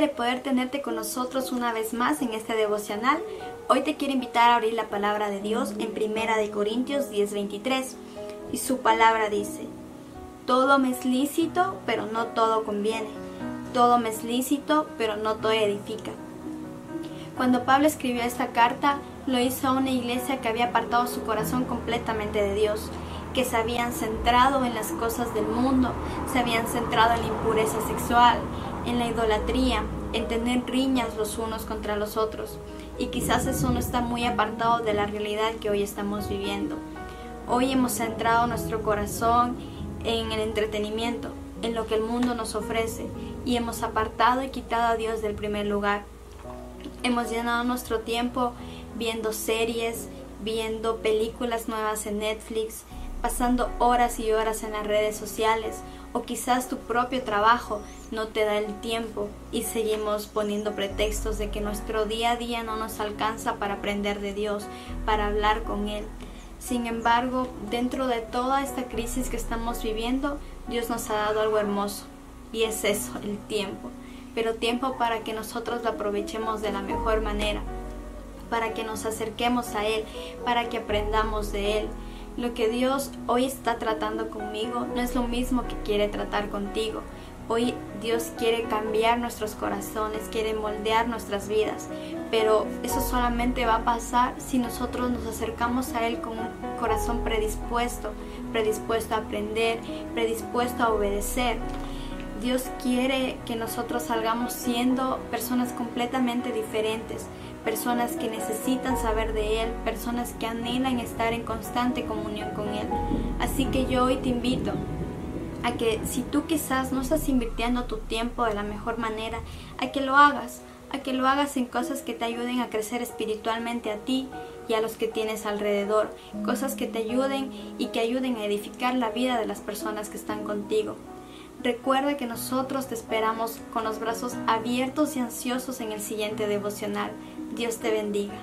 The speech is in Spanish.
de poder tenerte con nosotros una vez más en este devocional. Hoy te quiero invitar a abrir la palabra de Dios en Primera de Corintios 10:23 y su palabra dice: Todo me es lícito, pero no todo conviene. Todo me es lícito, pero no todo edifica. Cuando Pablo escribió esta carta, lo hizo a una iglesia que había apartado su corazón completamente de Dios, que se habían centrado en las cosas del mundo, se habían centrado en la impureza sexual, en la idolatría, en tener riñas los unos contra los otros. Y quizás eso no está muy apartado de la realidad que hoy estamos viviendo. Hoy hemos centrado nuestro corazón en el entretenimiento, en lo que el mundo nos ofrece, y hemos apartado y quitado a Dios del primer lugar. Hemos llenado nuestro tiempo viendo series, viendo películas nuevas en Netflix, pasando horas y horas en las redes sociales o quizás tu propio trabajo no te da el tiempo y seguimos poniendo pretextos de que nuestro día a día no nos alcanza para aprender de Dios, para hablar con Él. Sin embargo, dentro de toda esta crisis que estamos viviendo, Dios nos ha dado algo hermoso y es eso, el tiempo. Pero tiempo para que nosotros lo aprovechemos de la mejor manera, para que nos acerquemos a Él, para que aprendamos de Él. Lo que Dios hoy está tratando conmigo no es lo mismo que quiere tratar contigo. Hoy Dios quiere cambiar nuestros corazones, quiere moldear nuestras vidas, pero eso solamente va a pasar si nosotros nos acercamos a Él con un corazón predispuesto, predispuesto a aprender, predispuesto a obedecer. Dios quiere que nosotros salgamos siendo personas completamente diferentes, personas que necesitan saber de Él, personas que anhelan estar en constante comunión con Él. Así que yo hoy te invito a que si tú quizás no estás invirtiendo tu tiempo de la mejor manera, a que lo hagas, a que lo hagas en cosas que te ayuden a crecer espiritualmente a ti y a los que tienes alrededor, cosas que te ayuden y que ayuden a edificar la vida de las personas que están contigo. Recuerda que nosotros te esperamos con los brazos abiertos y ansiosos en el siguiente devocional. Dios te bendiga.